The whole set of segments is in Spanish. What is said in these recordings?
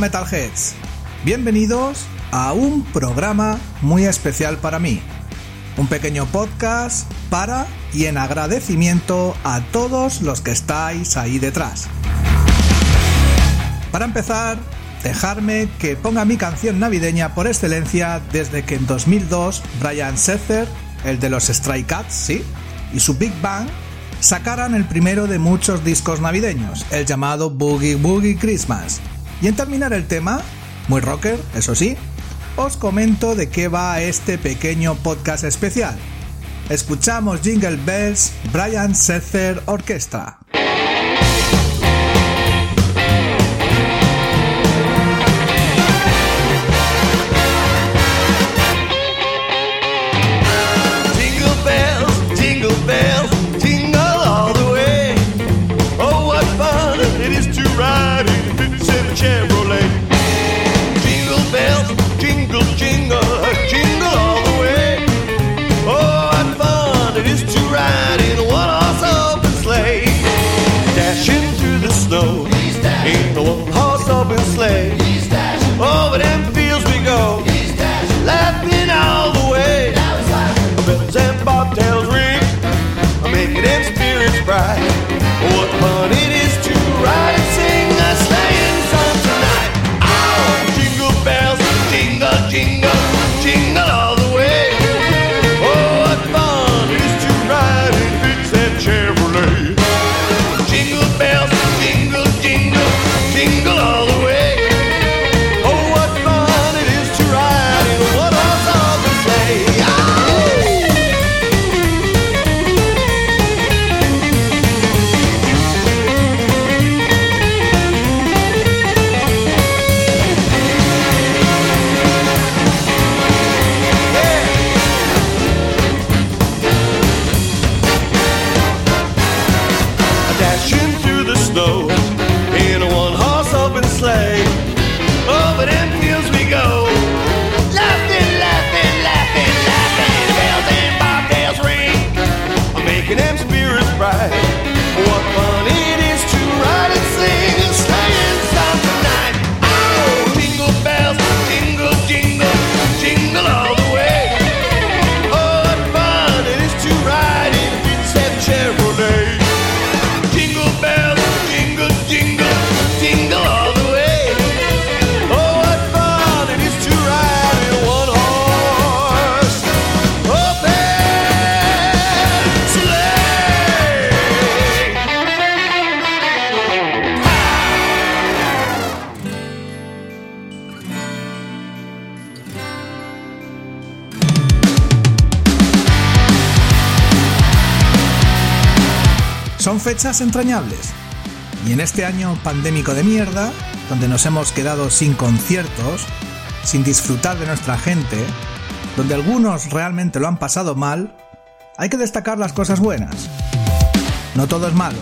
Metalheads, bienvenidos a un programa muy especial para mí. Un pequeño podcast para y en agradecimiento a todos los que estáis ahí detrás. Para empezar, dejarme que ponga mi canción navideña por excelencia desde que en 2002 Brian Setzer, el de los Stray Cats, sí, y su Big Bang sacaran el primero de muchos discos navideños, el llamado Boogie Boogie Christmas. Y en terminar el tema, muy rocker, eso sí, os comento de qué va este pequeño podcast especial. Escuchamos Jingle Bells, Brian Setzer Orquestra. Fechas entrañables. Y en este año pandémico de mierda, donde nos hemos quedado sin conciertos, sin disfrutar de nuestra gente, donde algunos realmente lo han pasado mal, hay que destacar las cosas buenas. No todo es malo.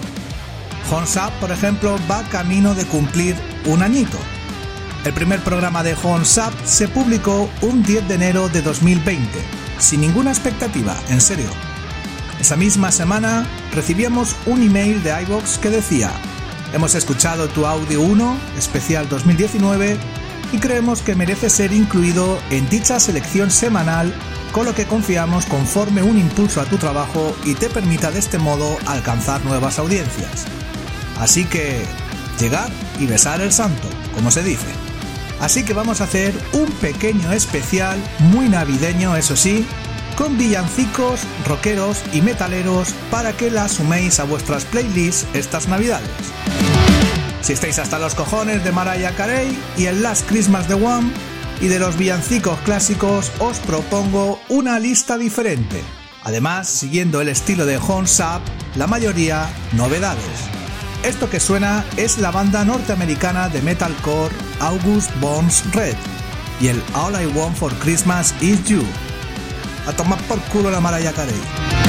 Honsap, por ejemplo, va camino de cumplir un añito. El primer programa de Honsap se publicó un 10 de enero de 2020, sin ninguna expectativa, en serio. Esa misma semana recibíamos un email de iVox que decía: Hemos escuchado tu audio 1, especial 2019, y creemos que merece ser incluido en dicha selección semanal, con lo que confiamos conforme un impulso a tu trabajo y te permita de este modo alcanzar nuevas audiencias. Así que, llegar y besar el santo, como se dice. Así que vamos a hacer un pequeño especial, muy navideño eso sí, con villancicos, rockeros y metaleros para que la suméis a vuestras playlists estas navidades. Si estáis hasta los cojones de Mariah Carey y el Last Christmas de One y de los villancicos clásicos, os propongo una lista diferente. Además, siguiendo el estilo de Horns Up, la mayoría novedades. Esto que suena es la banda norteamericana de metalcore August Bones Red y el All I Want for Christmas Is You. A tomar por culo la Mariah Carey.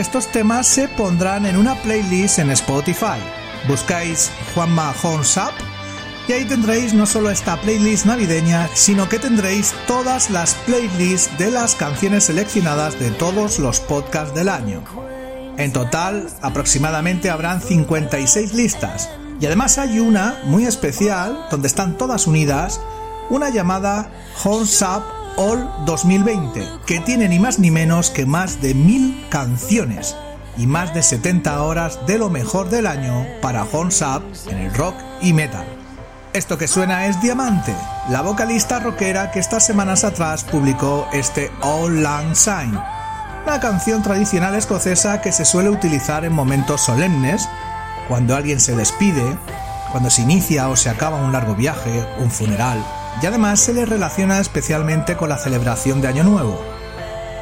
Estos temas se pondrán en una playlist en Spotify. Buscáis Juanma Horns Up y ahí tendréis no solo esta playlist navideña, sino que tendréis todas las playlists de las canciones seleccionadas de todos los podcasts del año. En total, aproximadamente habrán 56 listas. Y además hay una muy especial, donde están todas unidas, una llamada Horns Up All 2020, que tiene ni más ni menos que más de mil canciones y más de 70 horas de lo mejor del año para Horns Up en el rock y metal. Esto que suena es Diamante, la vocalista rockera que estas semanas atrás publicó este All Lang Syne, una canción tradicional escocesa que se suele utilizar en momentos solemnes, cuando alguien se despide, cuando se inicia o se acaba un largo viaje, un funeral, y además se le relaciona especialmente con la celebración de Año Nuevo.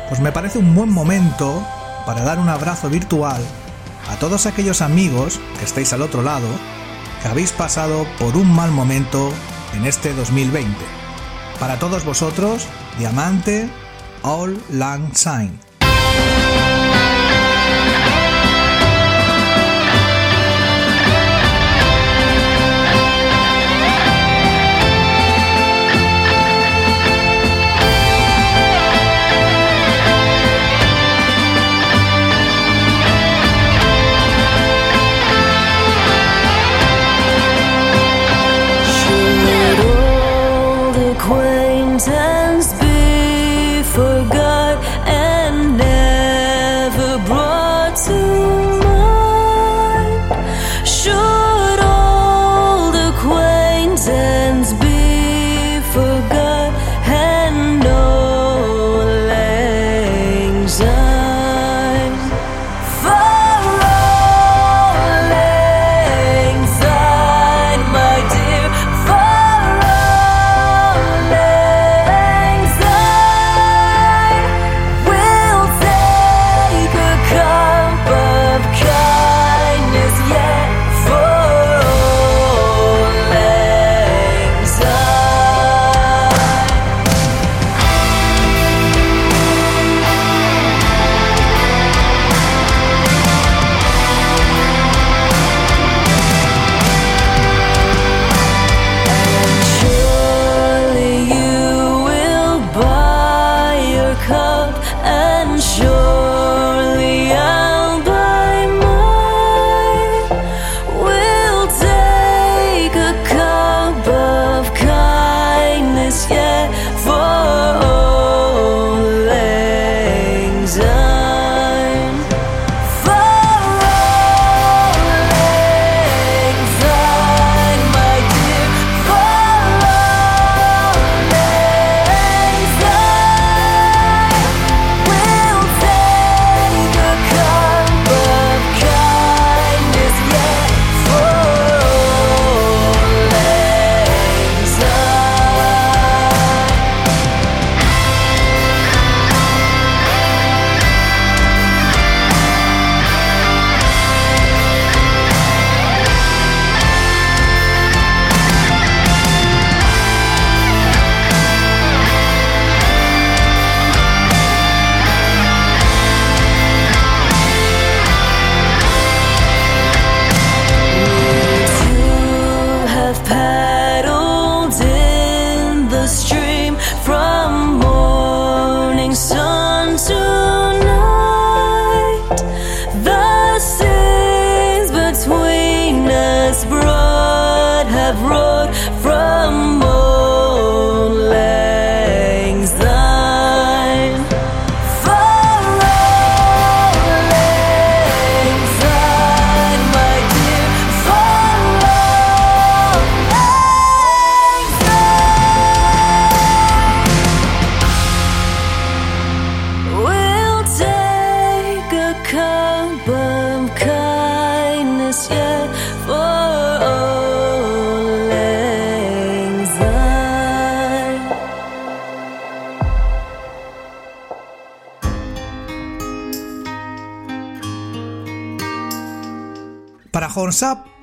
Pues me parece un buen momento para dar un abrazo virtual a todos aquellos amigos que estáis al otro lado que habéis pasado por un mal momento en este 2020. Para todos vosotros, Diamante All Lang Syne.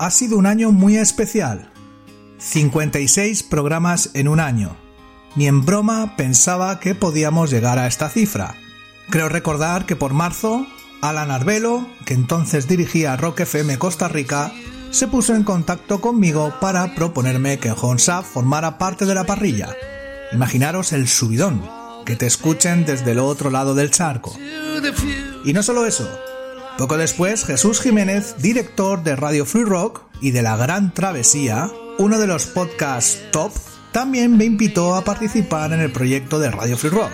Ha sido un año muy especial. 56 programas en un año. Ni en broma pensaba que podíamos llegar a esta cifra. Creo recordar que por marzo Alan Arbelo, que entonces dirigía Rock FM Costa Rica, se puso en contacto conmigo para proponerme que Honsaf formara parte de la parrilla. Imaginaros el subidón, que te escuchen desde el otro lado del charco. Y no solo eso, poco después Jesús Jiménez, director de Radio Free Rock y de La Gran Travesía, uno de los podcasts top, también me invitó a participar en el proyecto de Radio Free Rock.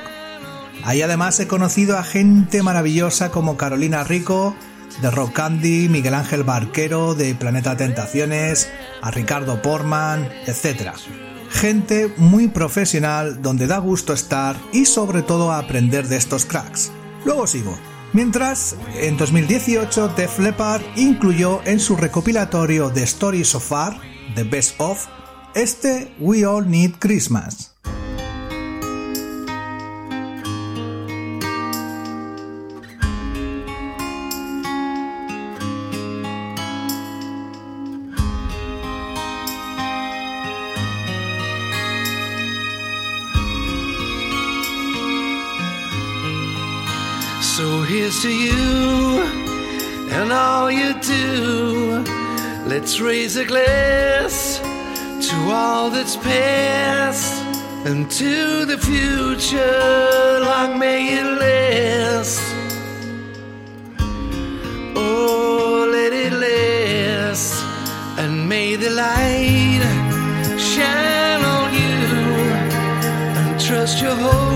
Ahí además he conocido a gente maravillosa como Carolina Rico, de Rock Candy, Miguel Ángel Barquero, de Planeta Tentaciones, a Ricardo Portman, etc. Gente muy profesional donde da gusto estar y sobre todo aprender de estos cracks. Luego sigo. Mientras, en 2018 Def Leppard incluyó en su recopilatorio de Stories So Far, The Best Of, este We All Need Christmas. To you and all you do. Let's raise a glass to all that's past and to the future. Long may it last. Oh, let it last. And may the light shine on you and trust your hopes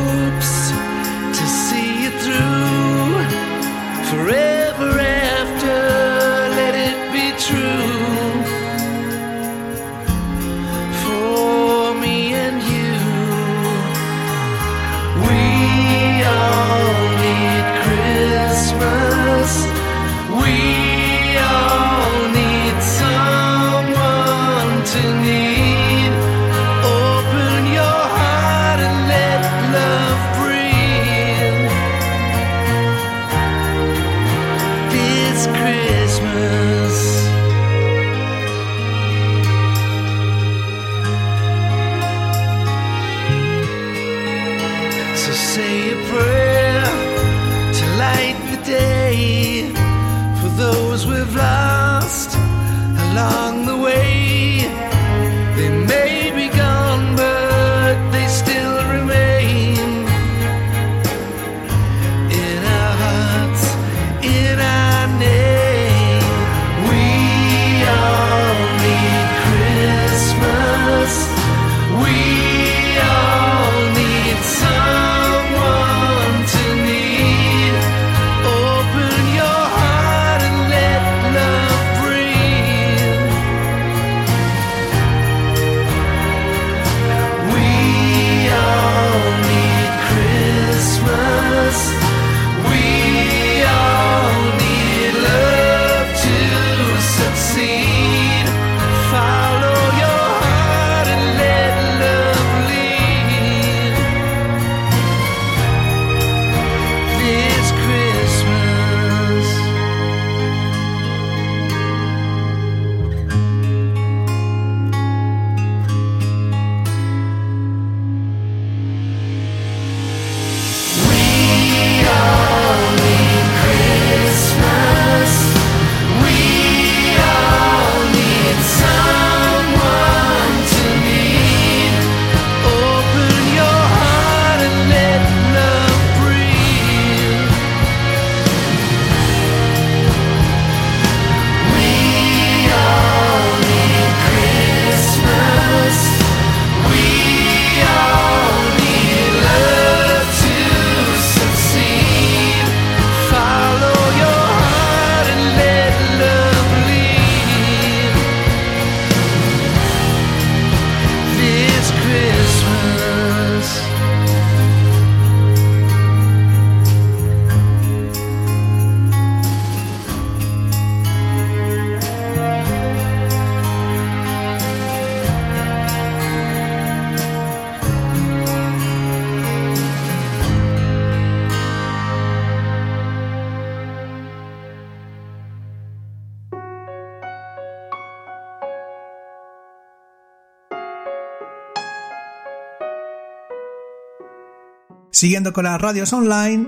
Siguiendo con las radios online,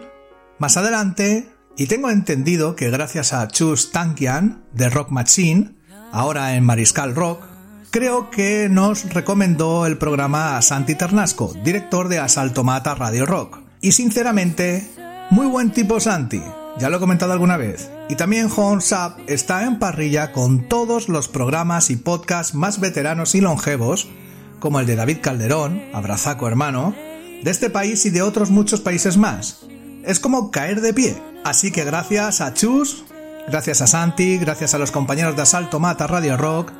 más adelante Y tengo entendido que gracias a Chus Tankian de Rock Machine, ahora en Mariscal Rock, creo que nos recomendó el programa a Santi Ternasco, director de Asalto Mata Radio Rock. Y sinceramente, muy buen tipo Santi, ya lo he comentado alguna vez. Y también Up está en parrilla con todos los programas y podcasts más veteranos y longevos, como el de David Calderón, Abrazaco Hermano, de este país y de otros muchos países más. Es como caer de pie. Así que gracias a Chus, gracias a Santi, gracias a los compañeros de Asalto Mata Radio Rock.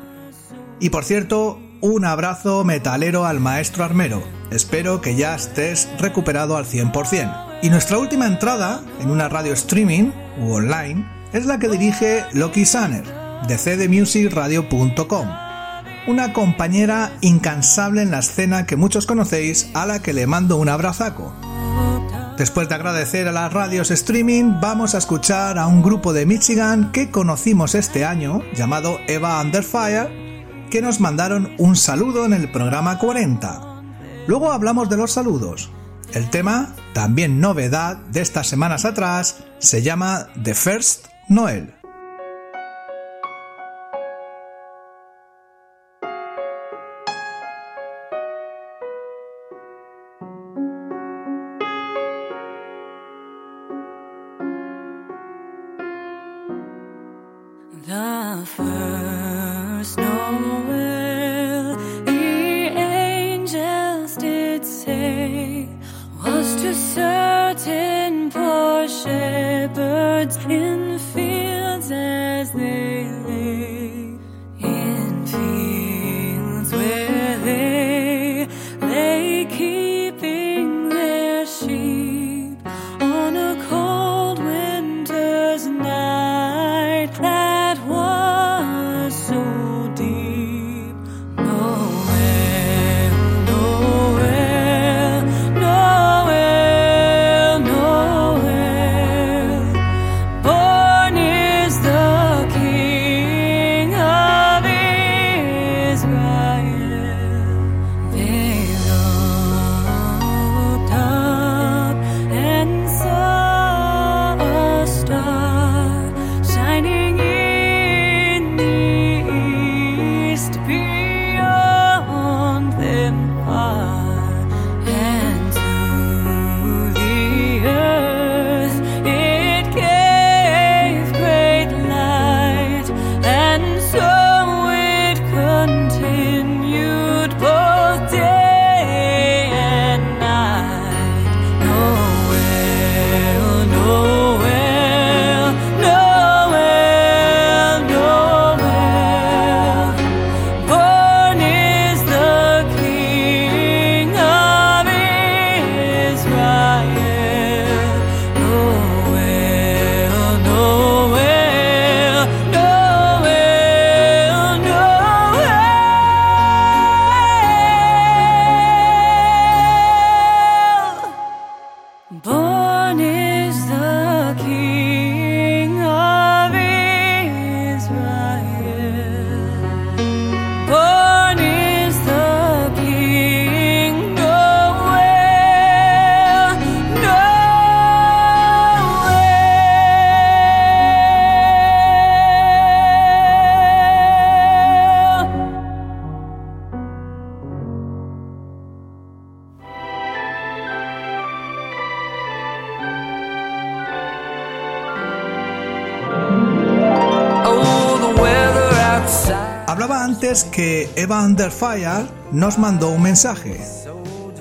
Y por cierto, un abrazo metalero al maestro armero. Espero que ya estés recuperado al 100%. Y nuestra última entrada en una radio streaming u online es la que dirige Loki Sanner de cdmusicradio.com, una compañera incansable en la escena que muchos conocéis a la que le mando un abrazaco. Después de agradecer a las radios streaming, vamos a escuchar a un grupo de Michigan que conocimos este año, llamado Eva Under Fire, que nos mandaron un saludo en el programa 40. Luego hablamos de los saludos. El tema, también novedad de estas semanas atrás, se llama The First Noel. The Eva Under Fire nos mandó un mensaje.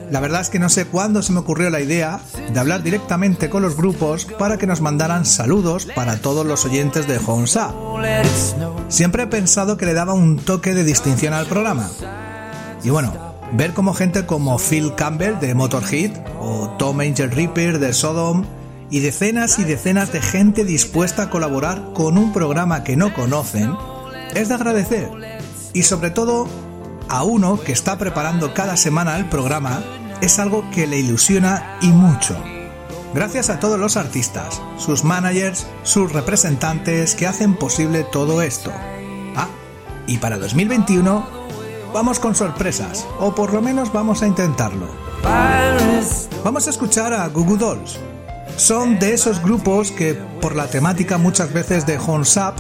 La verdad es que no sé cuándo se me ocurrió la idea de hablar directamente con los grupos para que nos mandaran saludos para todos los oyentes de Honsa. Siempre he pensado que le daba un toque de distinción al programa. Y bueno, ver como gente como Phil Campbell de Motorhead o Tom Angel Reaper de Sodom y decenas y decenas de gente dispuesta a colaborar con un programa que no conocen es de agradecer. Y sobre todo a uno que está preparando cada semana el programa es algo que le ilusiona y mucho. Gracias a todos los artistas, sus managers, sus representantes que hacen posible todo esto. Ah, y para 2021 vamos con sorpresas, o por lo menos vamos a intentarlo. Vamos a escuchar a Goo Dolls. Son de esos grupos que por la temática muchas veces de Horns Up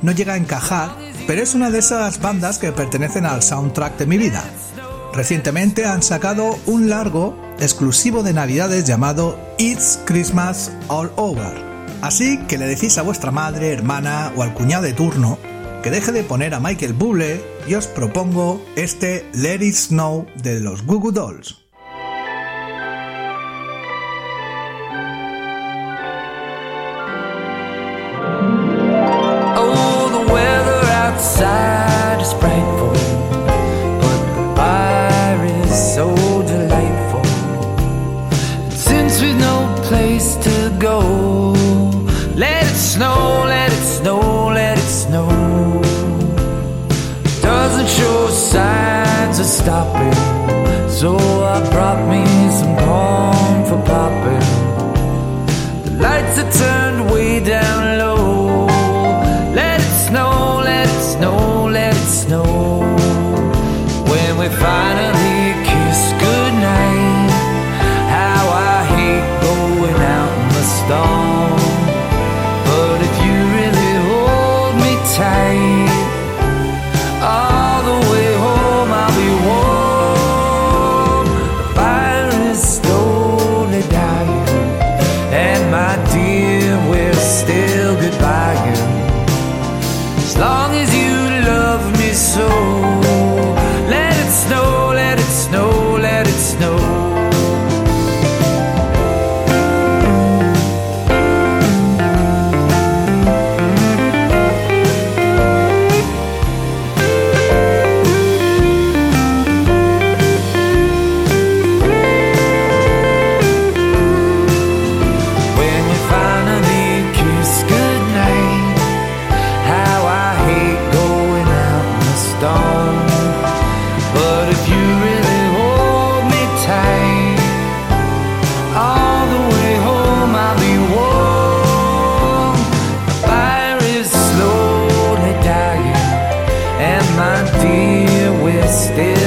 no llega a encajar, pero es una de esas bandas que pertenecen al soundtrack de mi vida. Recientemente han sacado un largo exclusivo de Navidades llamado It's Christmas All Over. Así que le decís a vuestra madre, hermana o al cuñado de turno que deje de poner a Michael Bublé y os propongo este Let It Snow de los Goo Goo Dolls. Show signs of stopping, so I brought me some corn for popping. The lights are turned way down we're still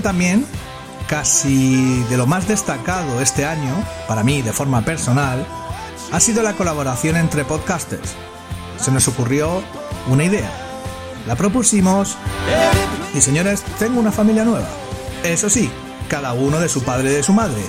También, casi de lo más destacado este año, para mí de forma personal, ha sido la colaboración entre podcasters. Se nos ocurrió una idea. La propusimos y señores, tengo una familia nueva. Eso sí, cada uno de su padre y de su madre.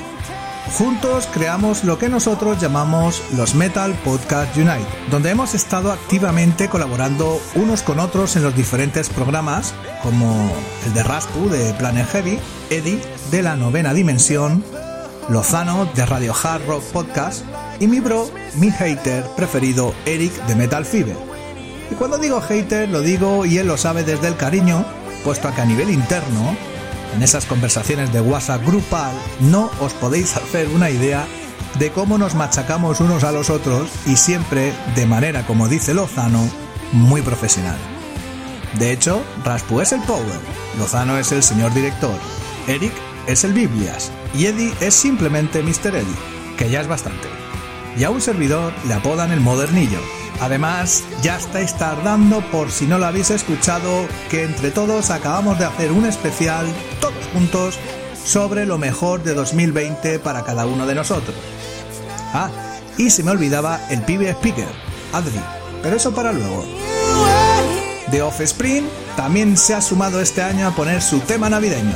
Juntos creamos lo que nosotros llamamos los Metal Podcast Unite, donde hemos estado activamente colaborando unos con otros en los diferentes programas, como el de Raspu de Planet Heavy, Eddie de la Novena Dimensión, Lozano de Radio Hard Rock Podcast y mi bro, mi hater preferido, Eric de Metal Fever. Y cuando digo hater lo digo y él lo sabe desde el cariño, puesto a que a nivel interno en esas conversaciones de WhatsApp grupal no os podéis hacer una idea de cómo nos machacamos unos a los otros y siempre de manera, como dice Lozano, muy profesional. De hecho, Raspu es el Power, Lozano es el señor director, Eric es el Biblias y Eddie es simplemente Mr. Eddie, que ya es bastante. Y a un servidor le apodan el modernillo. Además, ya estáis tardando por si no lo habéis escuchado, que entre todos acabamos de hacer un especial, todos juntos, sobre lo mejor de 2020 para cada uno de nosotros. Ah, y se me olvidaba el pibe speaker, Adri, pero eso para luego. The Offspring también se ha sumado este año a poner su tema navideño.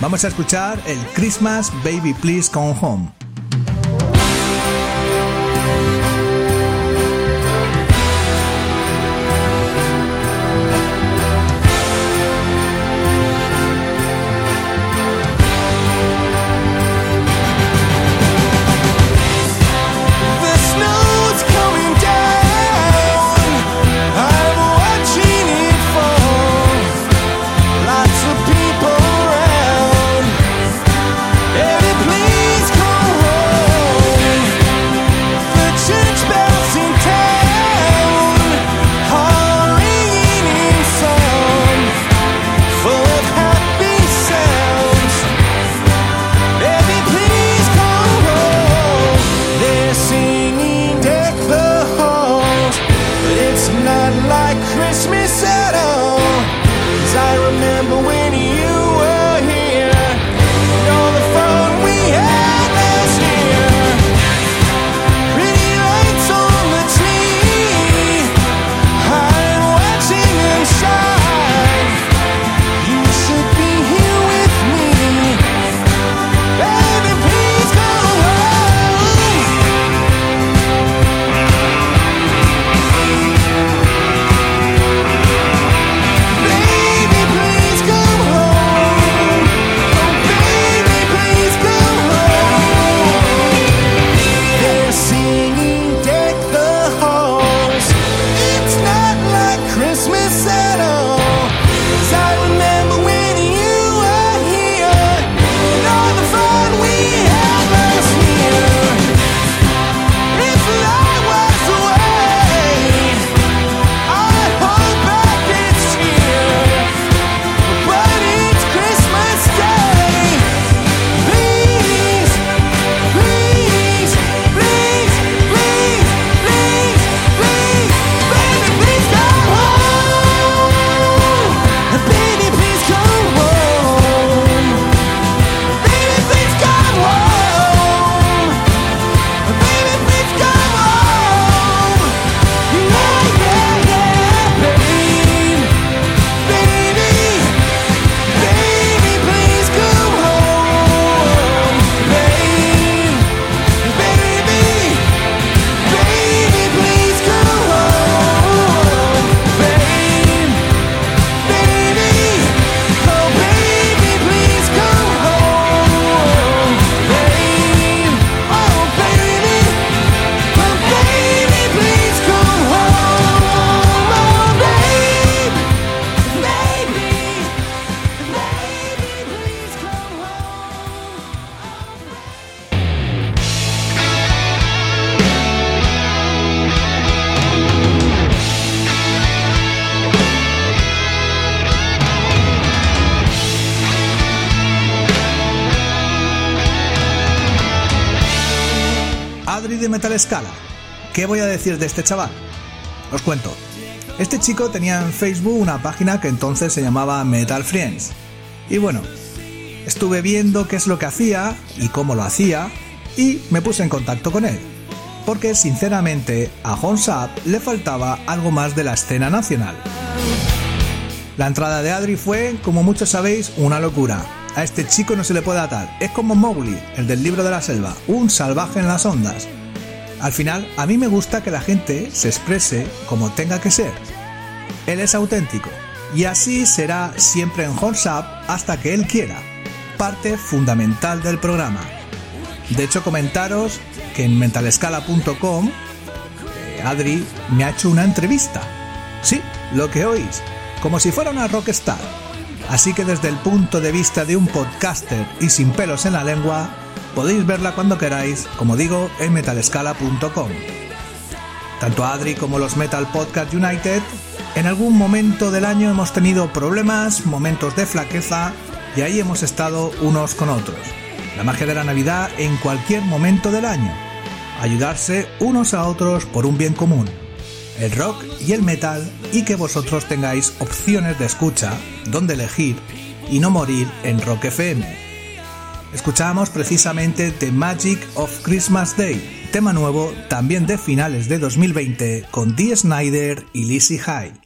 Vamos a escuchar el Christmas Baby Please Come Home. Voy a decir de este chaval? Os cuento. Este chico tenía en Facebook una página que entonces se llamaba Metal Friends. Y bueno, estuve viendo qué es lo que hacía y cómo lo hacía y me puse en contacto con él. Porque sinceramente a Honsap le faltaba algo más de la escena nacional. La entrada de Adri fue, como muchos sabéis, una locura. A este chico no se le puede atar. Es como Mowgli, el del libro de la selva, un salvaje en las ondas. Al final, a mí me gusta que la gente se exprese como tenga que ser. Él es auténtico. Y así será siempre en Horns Up hasta que él quiera. Parte fundamental del programa. De hecho, comentaros que en mentalescala.com eh, Adri me ha hecho una entrevista. Sí, lo que oís, como si fuera una rockstar. Así que desde el punto de vista de un podcaster y sin pelos en la lengua, podéis verla cuando queráis, como digo, en metalescala.com. Tanto Adri como los Metal Podcast United, en algún momento del año hemos tenido problemas, momentos de flaqueza, y ahí hemos estado unos con otros. La magia de la Navidad en cualquier momento del año. Ayudarse unos a otros por un bien común. El rock y el metal y que vosotros tengáis opciones de escucha, donde elegir y no morir en Rock FM. Escuchamos precisamente The Magic of Christmas Day, tema nuevo también de finales de 2020 con Dee Snyder y Lizzie High.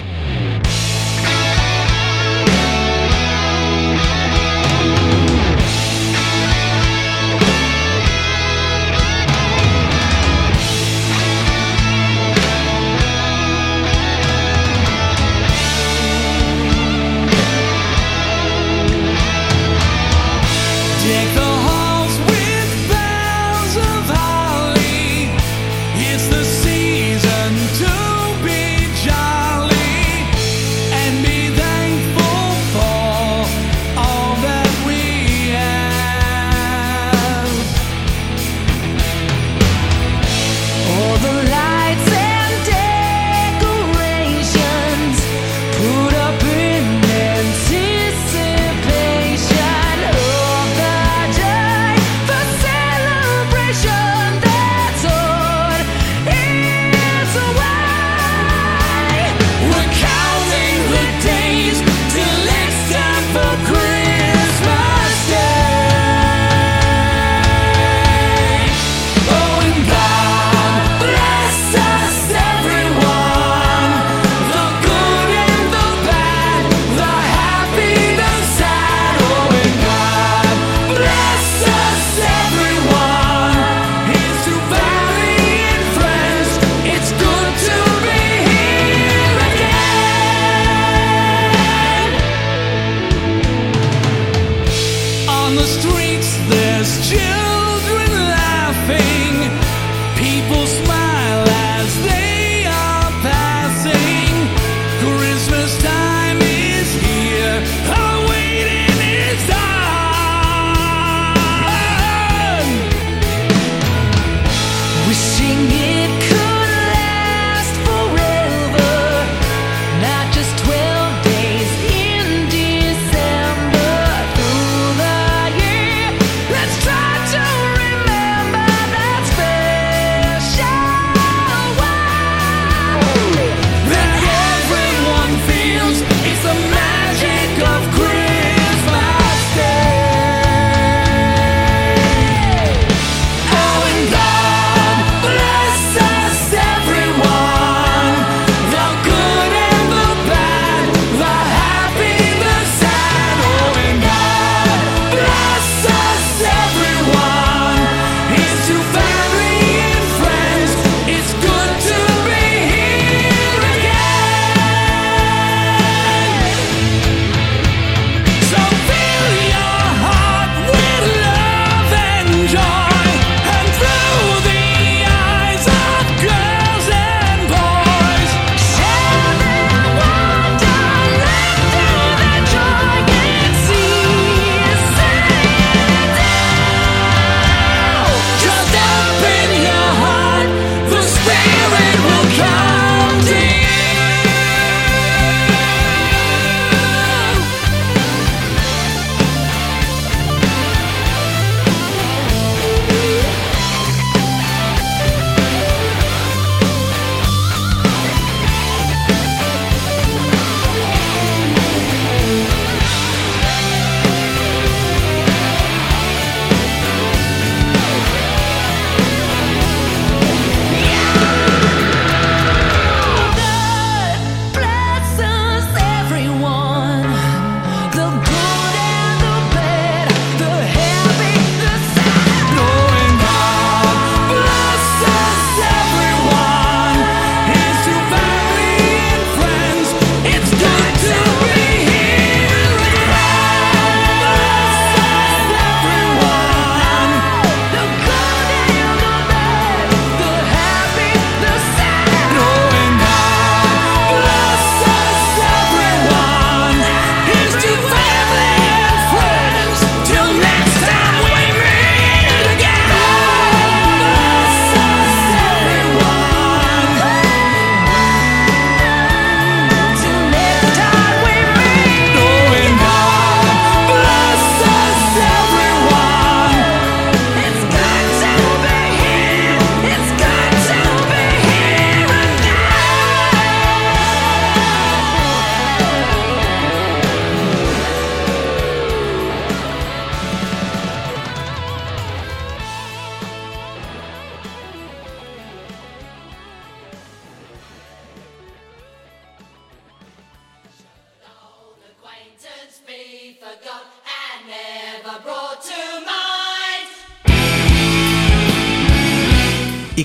The streets, there's children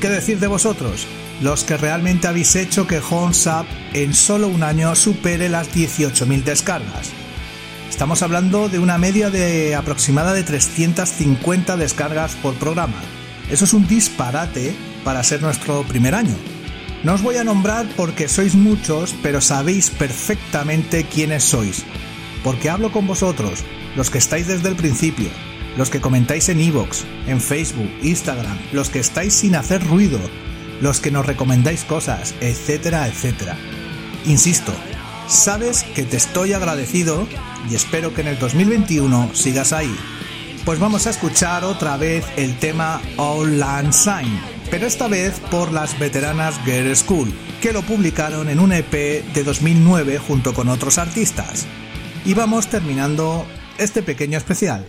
qué decir de vosotros? Los que realmente habéis hecho que Horns Up en solo un año supere las 18.000 descargas. Estamos hablando de una media de aproximada de 350 descargas por programa. Eso es un disparate para ser nuestro primer año. No os voy a nombrar porque sois muchos, pero sabéis perfectamente quiénes sois. Porque hablo con vosotros, los que estáis desde el principio, los que comentáis en iVoox, en Facebook, Instagram, los que estáis sin hacer ruido, los que nos recomendáis cosas, etcétera, etcétera. Insisto, sabes que te estoy agradecido y espero que en el 2021 sigas ahí. Pues vamos a escuchar otra vez el tema All Land Sign, pero esta vez por las veteranas Girl School, que lo publicaron en un EP de 2009 junto con otros artistas. Y vamos terminando este pequeño especial.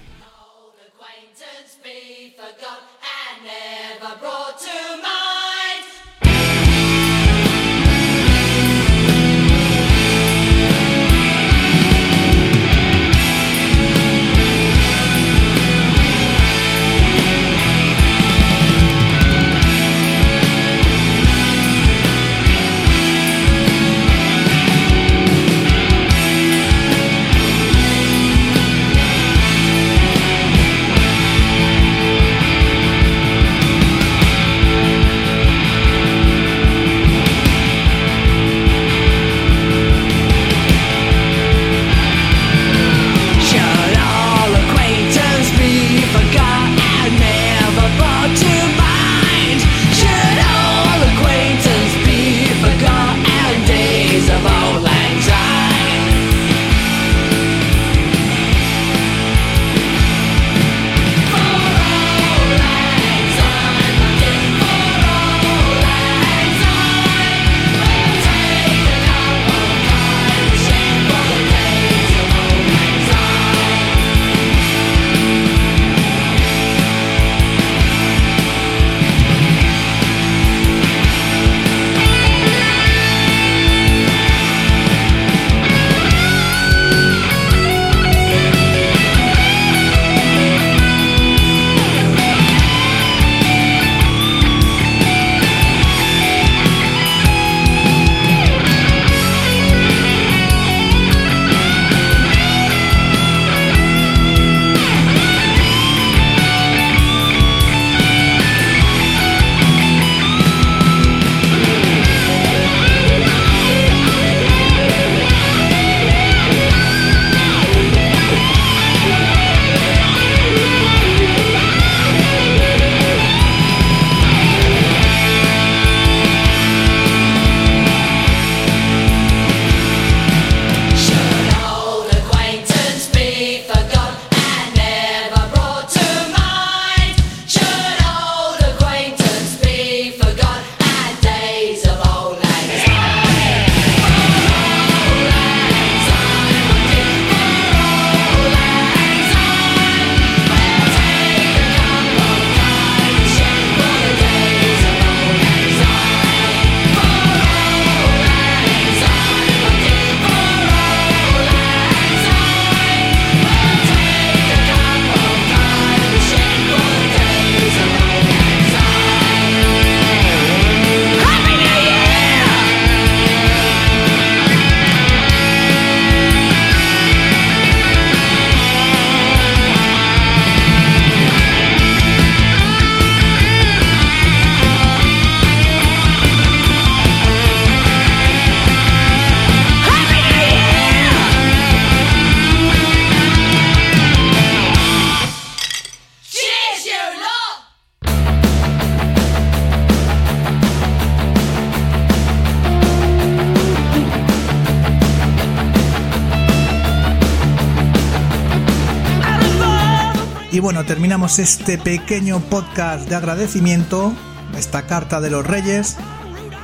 Terminamos este pequeño podcast de agradecimiento, esta carta de los reyes,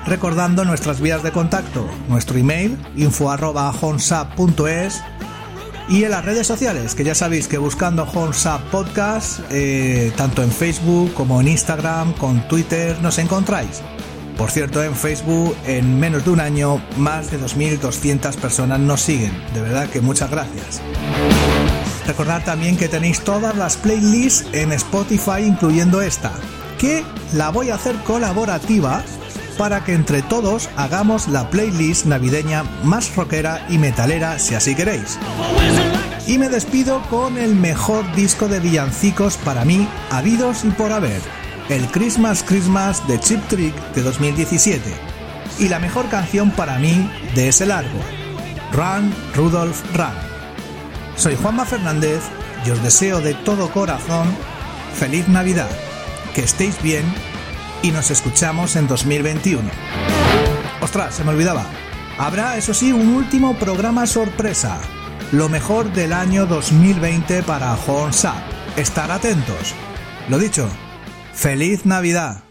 recordando nuestras vías de contacto, nuestro email, info arroba honsap.es y en las redes sociales, que ya sabéis que buscando Honsap Podcast, eh, tanto en Facebook como en Instagram, con Twitter, nos encontráis. Por cierto, en Facebook, en menos de un año, más de 2.200 personas nos siguen. De verdad que muchas gracias. Recordad también que tenéis todas las playlists en Spotify incluyendo esta, que la voy a hacer colaborativa para que entre todos hagamos la playlist navideña más rockera y metalera si así queréis. Y me despido con el mejor disco de villancicos para mí, habidos y por haber, el Christmas Christmas de Chip Trick de 2017. Y la mejor canción para mí de ese largo, Run, Rudolph, Run. Soy Juanma Fernández y os deseo de todo corazón feliz Navidad, que estéis bien y nos escuchamos en 2021. Ostras, se me olvidaba. Habrá, eso sí, un último programa sorpresa. Lo mejor del año 2020 para Horns. Estar atentos. Lo dicho, feliz Navidad.